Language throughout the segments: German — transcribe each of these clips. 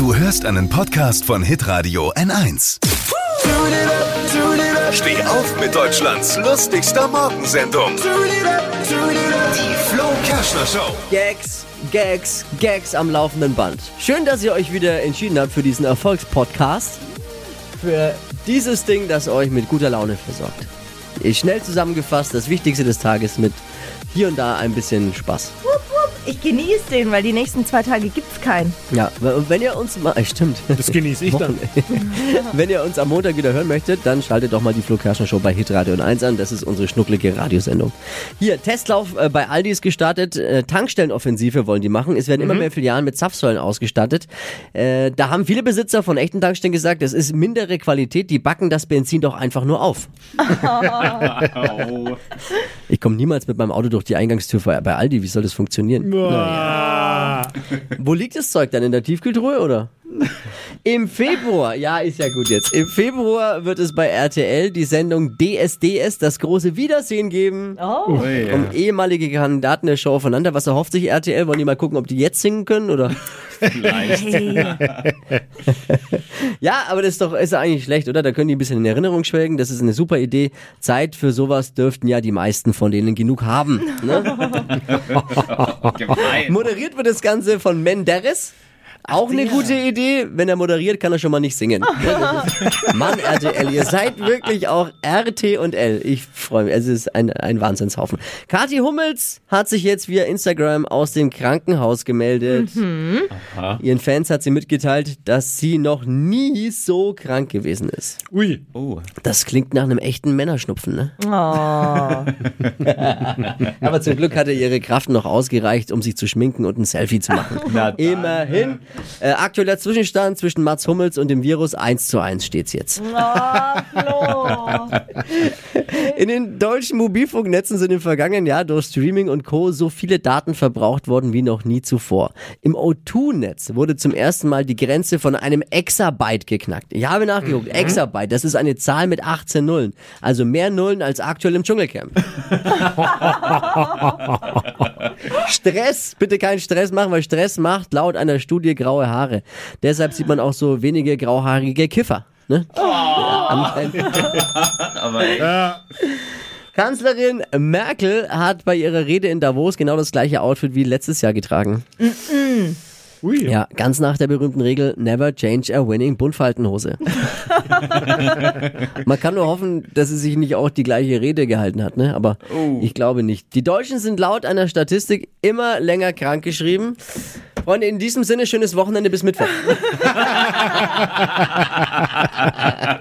Du hörst einen Podcast von Hitradio N1. Steh auf mit Deutschlands lustigster Morgensendung. Die Flo Kerschner Show. Gags, Gags, Gags am laufenden Band. Schön, dass ihr euch wieder entschieden habt für diesen Erfolgspodcast. Für dieses Ding, das euch mit guter Laune versorgt. Schnell zusammengefasst, das Wichtigste des Tages mit hier und da ein bisschen Spaß. Ich genieße den, weil die nächsten zwei Tage gibt's keinen. Ja, und wenn ihr uns mal, stimmt. Das genieße ich dann. Wenn ihr uns am Montag wieder hören möchtet, dann schaltet doch mal die Flo Kerschner Show bei Hitradio 1 an. Das ist unsere schnucklige Radiosendung. Hier, Testlauf äh, bei Aldi ist gestartet. Äh, Tankstellenoffensive wollen die machen. Es werden immer mehr Filialen mit Zapfsäulen ausgestattet. Äh, da haben viele Besitzer von echten Tankstellen gesagt, es ist mindere Qualität. Die backen das Benzin doch einfach nur auf. Ich komme niemals mit meinem Auto durch die Eingangstür bei Aldi. Wie soll das funktionieren? Wo liegt das Zeug dann? In der Tiefkühltruhe oder? Im Februar, ja, ist ja gut jetzt. Im Februar wird es bei RTL die Sendung DSDS, das große Wiedersehen geben. Oh. Um ehemalige Kandidaten der Show aufeinander. Was erhofft sich RTL? Wollen die mal gucken, ob die jetzt singen können oder? Hey. Ja, aber das ist doch ist ja eigentlich schlecht, oder? Da können die ein bisschen in Erinnerung schwelgen. Das ist eine super Idee. Zeit für sowas dürften ja die meisten von denen genug haben. Ne? Moderiert wird das Ganze von Menderes. Auch eine gute Idee. Wenn er moderiert, kann er schon mal nicht singen. Mann, RTL, ihr seid wirklich auch RT und L. Ich freue mich. Es ist ein, ein Wahnsinnshaufen. Kathi Hummels hat sich jetzt via Instagram aus dem Krankenhaus gemeldet. Ihren Fans hat sie mitgeteilt, dass sie noch nie so krank gewesen ist. Ui. Das klingt nach einem echten Männerschnupfen, ne? Oh. Aber zum Glück hatte ihre Kraft noch ausgereicht, um sich zu schminken und ein Selfie zu machen. Immerhin. Äh, aktueller Zwischenstand zwischen Mats Hummels und dem Virus 1 zu 1 steht's jetzt. Oh, Flo. In den deutschen Mobilfunknetzen sind im vergangenen Jahr durch Streaming und Co. so viele Daten verbraucht worden wie noch nie zuvor. Im O2-Netz wurde zum ersten Mal die Grenze von einem Exabyte geknackt. Ich habe nachgeguckt, Exabyte, das ist eine Zahl mit 18 Nullen. Also mehr Nullen als aktuell im Dschungelcamp. Stress, bitte keinen Stress machen, weil Stress macht laut einer Studie graue Haare. Deshalb sieht man auch so wenige grauhaarige Kiffer. Ne? Ja. Kanzlerin Merkel hat bei ihrer Rede in Davos genau das gleiche Outfit wie letztes Jahr getragen. Ui. Ja, ganz nach der berühmten Regel Never change a winning Buntfaltenhose. Man kann nur hoffen, dass sie sich nicht auch die gleiche Rede gehalten hat, ne? Aber ich glaube nicht. Die Deutschen sind laut einer Statistik immer länger krankgeschrieben. Freunde, in diesem Sinne schönes Wochenende bis Mittwoch.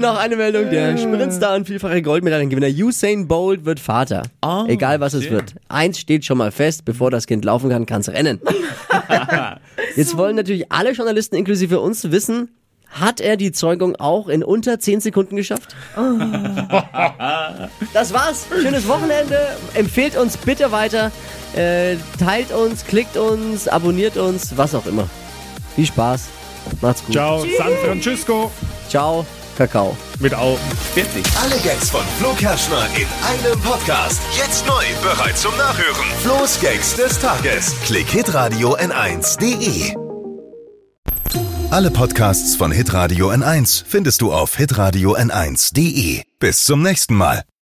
Noch eine Meldung, der Sprintstar und vielfache Goldmedaillengewinner Usain Bolt wird Vater. Egal was es wird. Eins steht schon mal fest, bevor das Kind laufen kann, kann es rennen. Jetzt wollen natürlich alle Journalisten inklusive uns wissen, hat er die Zeugung auch in unter 10 Sekunden geschafft? Das war's. Schönes Wochenende. Empfehlt uns bitte weiter. Äh, teilt uns, klickt uns, abonniert uns, was auch immer. Viel Spaß. Macht's gut. Ciao, San Francisco. Ciao. Kakao. Mit Au. Alle Gags von Flo Kerschner in einem Podcast. Jetzt neu, bereit zum Nachhören. Flo's Gags des Tages. Klick Hitradio N1.de. Alle Podcasts von Hitradio N1 findest du auf hitradio N1.de. Bis zum nächsten Mal.